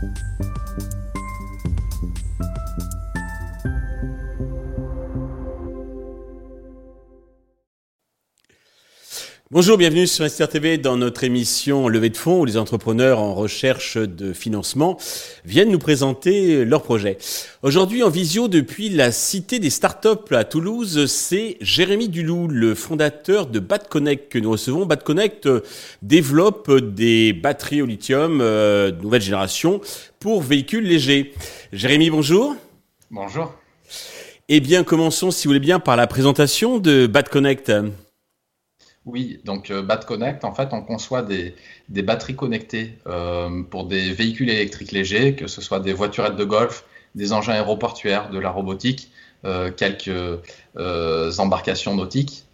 Thank you. Bonjour, bienvenue sur Investir TV dans notre émission Levée de fonds où les entrepreneurs en recherche de financement viennent nous présenter leurs projets. Aujourd'hui en visio depuis la Cité des Startups à Toulouse, c'est Jérémy Dulou, le fondateur de BatConnect que nous recevons. BatConnect développe des batteries au lithium euh, de nouvelle génération pour véhicules légers. Jérémy, bonjour. Bonjour. Eh bien, commençons si vous voulez bien par la présentation de BatConnect. Oui, donc euh, en fait, on conçoit des, batteries connectées euh, pour des véhicules électriques légers, que ce soit des voiturettes de golf, des engins aéroportuaires, de la robotique, euh, quelques embarcations nautiques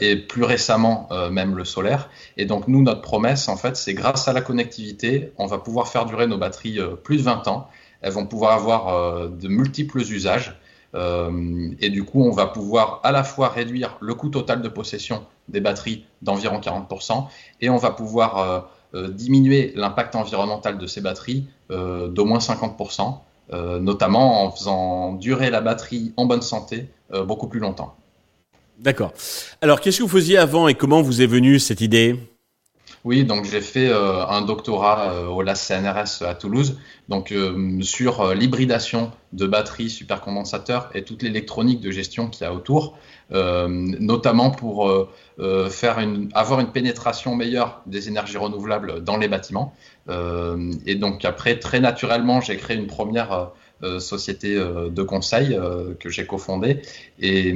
et plus récemment même le solaire. Et donc nous, notre promesse, en fait, c'est grâce à la connectivité, on va pouvoir faire durer nos batteries plus de 20 ans. Elles vont pouvoir avoir de multiples usages. Euh, et du coup, on va pouvoir à la fois réduire le coût total de possession des batteries d'environ 40% et on va pouvoir euh, euh, diminuer l'impact environnemental de ces batteries d'au moins 50%, notamment en faisant durer la batterie en bonne santé beaucoup plus longtemps. D'accord. Alors, qu'est-ce que vous faisiez avant et comment vous est venue cette idée? Oui, donc j'ai fait euh, un doctorat euh, au LAS CNRS à Toulouse, donc euh, sur l'hybridation de batteries, supercondensateurs et toute l'électronique de gestion qu'il y a autour, notamment pour faire une, avoir une pénétration meilleure des énergies renouvelables dans les bâtiments. et donc après, très naturellement, j'ai créé une première société de conseil que j'ai cofondée. Et,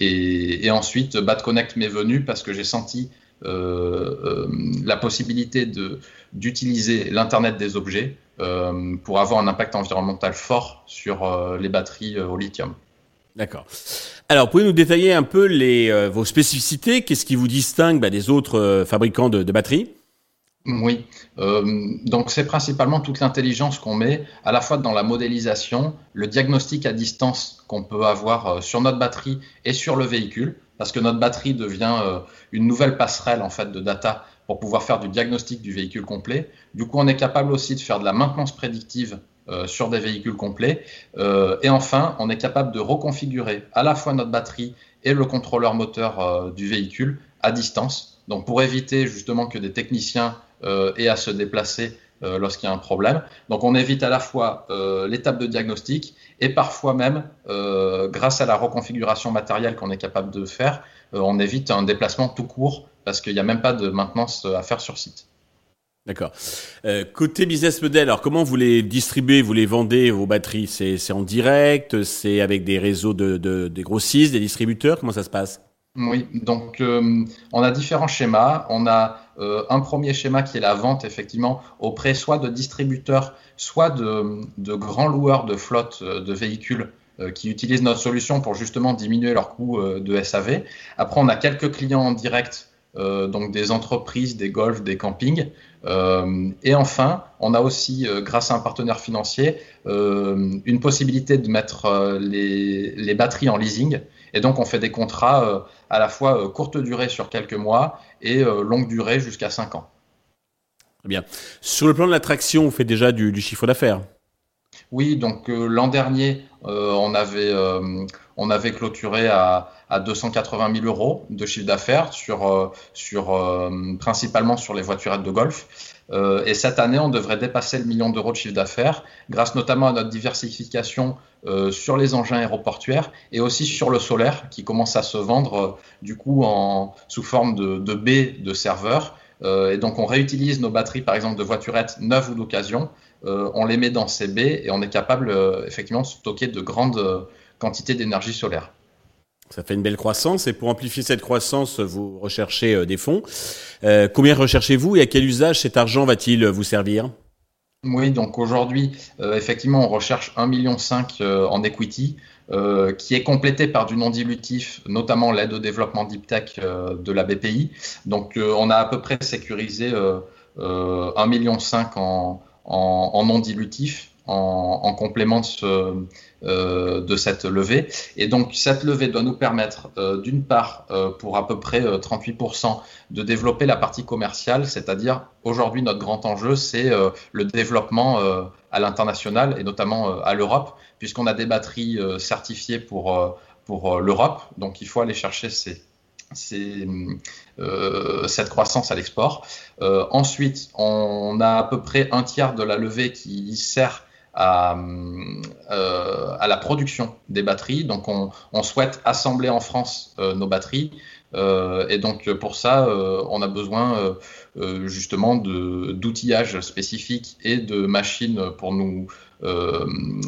et, et ensuite, BatConnect m'est venu parce que j'ai senti la possibilité d'utiliser l'Internet des objets euh, pour avoir un impact environnemental fort sur les batteries au lithium. D'accord. Alors, pouvez-vous nous détailler un peu les, vos spécificités? Qu'est-ce qui vous distingue bah, des autres fabricants de, batteries? Oui, donc c'est principalement toute l'intelligence qu'on met à la fois dans la modélisation, le diagnostic à distance qu'on peut avoir sur notre batterie et sur le véhicule parce que notre batterie devient euh, une nouvelle passerelle en fait de data pour pouvoir faire du diagnostic du véhicule complet. Du coup, on est capable aussi de faire de la maintenance prédictive euh, sur des véhicules complets. Euh, et enfin, on est capable de reconfigurer à la fois notre batterie et le contrôleur moteur du véhicule à distance. Donc, pour éviter justement que des techniciens aient à se déplacer lorsqu'il y a un problème. Donc, on évite à la fois l'étape de diagnostic et parfois même, euh, grâce à la reconfiguration matérielle qu'on est capable de faire, euh, on évite un déplacement tout court parce qu'il n'y a même pas de maintenance à faire sur site. D'accord. Euh, côté business model, alors comment vous les distribuez, vous les vendez vos batteries? C'est en direct, c'est avec des réseaux de, grossistes, des distributeurs? Comment ça se passe? Oui, donc euh, on a différents schémas. On a euh, un premier schéma qui est la vente effectivement auprès soit de distributeurs, soit de, grands loueurs de flotte euh, de véhicules qui utilisent notre solution pour justement diminuer leur coût de SAV. Après, on a quelques clients en direct, donc des entreprises, des golfs, des campings. et enfin, on a aussi, grâce à un partenaire financier, une possibilité de mettre les batteries en leasing et donc, on fait des contrats euh, à la fois euh, courte durée sur quelques mois et euh, longue durée jusqu'à 5 ans. Très bien. Sur le plan de l'attraction, on fait déjà du, chiffre d'affaires Oui, donc l'an dernier, on, avait, on avait clôturé à, à 280 000 euros de chiffre d'affaires, sur, sur, principalement sur les voiturettes de golf. Euh, et cette année, on devrait dépasser le million d'euros de chiffre d'affaires, grâce notamment à notre diversification euh, sur les engins aéroportuaires et aussi sur le solaire, qui commence à se vendre euh, du coup en, sous forme de, de baies de serveurs. et donc, on réutilise nos batteries, par exemple, de voiturettes neuves ou d'occasion. On les met dans ces baies et on est capable effectivement de stocker de grandes quantités d'énergie solaire. Ça fait une belle croissance et pour amplifier cette croissance, vous recherchez euh, des fonds. Euh, combien recherchez-vous et à quel usage cet argent va-t-il vous servir? Oui, donc aujourd'hui, euh, effectivement, on recherche 1,5 million en equity, qui est complété par du non dilutif, notamment l'aide au développement deep tech de la BPI. Donc on a à peu près sécurisé 1,5 million en, en, non dilutif en, complément euh, de, cette levée. Et donc cette levée doit nous permettre, euh, d'une part, euh, pour à peu près 38%, de développer la partie commerciale, c'est-à-dire aujourd'hui notre grand enjeu, c'est le développement à l'international et notamment à l'Europe, puisqu'on a des batteries certifiées pour, pour l'Europe. Donc il faut aller chercher ces euh, cette croissance à l'export. Euh, ensuite, on a à peu près un tiers de la levée qui sert à, euh, la production des batteries. Donc, on, on souhaite assembler en France nos batteries. et donc, pour ça, on a besoin justement d'outillage spécifique et de machines pour nous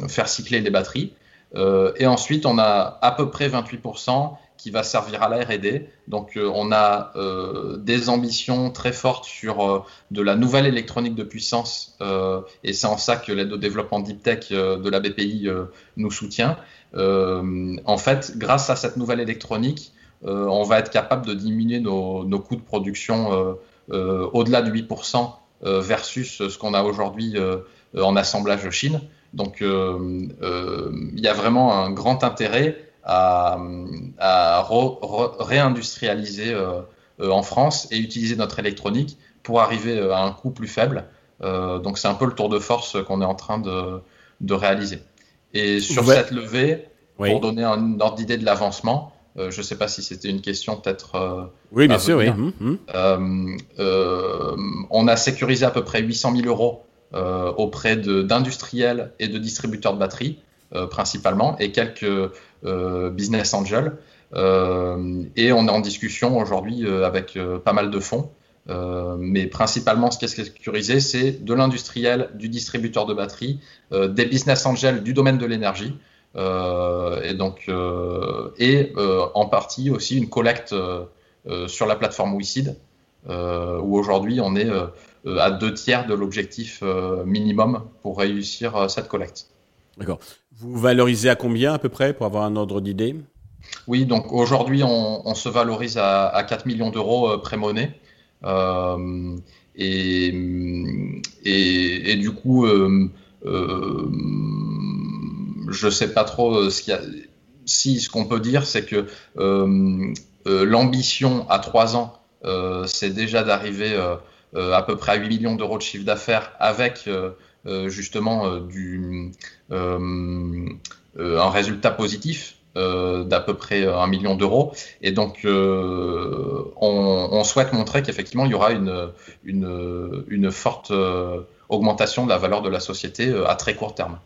faire cycler les batteries. Et ensuite, on a à peu près 28% qui va servir à la R&D. Donc euh, on a euh, des ambitions très fortes sur euh, de la nouvelle électronique de puissance et c'est en ça que l'aide au développement Deep Tech de la BPI nous soutient. en fait, grâce à cette nouvelle électronique, on va être capable de diminuer nos, nos coûts de production au-delà de 8% versus ce qu'on a aujourd'hui en assemblage Chine. Donc il y a vraiment un grand intérêt à, réindustrialiser euh, euh, en France et utiliser notre électronique pour arriver euh, à un coût plus faible. donc c'est un peu le tour de force qu'on est en train de, réaliser. Et sur cette levée, pour donner un ordre d'idée de l'avancement, je ne sais pas si c'était une question peut-être. oui, bien sûr, oui. Hum, hum. on a sécurisé à peu près 800 000 euros auprès d'industriels et de distributeurs de batteries, principalement, et quelques euh, business Angel. Euh, et on est en discussion aujourd'hui euh, avec pas mal de fonds. mais principalement, ce qui est sécurisé, c'est de l'industriel, du distributeur de batteries, des business angels du domaine de l'énergie, et donc et en partie aussi une collecte sur la plateforme WeSeed, où aujourd'hui on est à deux tiers de l'objectif minimum pour réussir cette collecte. D'accord. Vous valorisez à combien à peu près pour avoir un ordre d'idée? Oui, donc aujourd'hui on, se valorise à, 4 millions d'euros euh, pré-monnaie. Euh, et, et, du coup, euh, je ne sais pas trop ce qu'il y a. Si ce qu'on peut dire, c'est que l'ambition à 3 ans, c'est déjà d'arriver à peu près à 8 millions d'euros de chiffre d'affaires avec euh, justement euh, euh, un résultat positif d'à peu près un million d'euros. Et donc, on, souhaite montrer qu'effectivement, il y aura une forte augmentation de la valeur de la société à très court terme.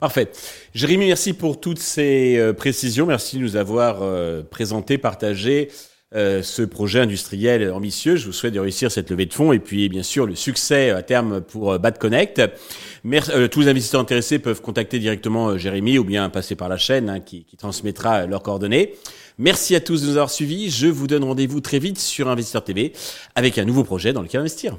Parfait. Jérémy, merci pour toutes ces précisions. Merci de nous avoir présenté, partagé euh, ce projet industriel ambitieux. Je vous souhaite de réussir cette levée de fonds et puis bien sûr le succès à terme pour euh, Bad Connect. Euh, tous les investisseurs intéressés peuvent contacter directement Jérémy ou bien passer par la chaîne hein, qui, qui, transmettra leurs coordonnées. Merci à tous de nous avoir suivis. Je vous donne rendez-vous très vite sur Investisseur TV avec un nouveau projet dans lequel investir.